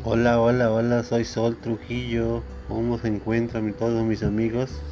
Hola, hola, hola, soy Sol Trujillo. ¿Cómo se encuentran todos mis amigos?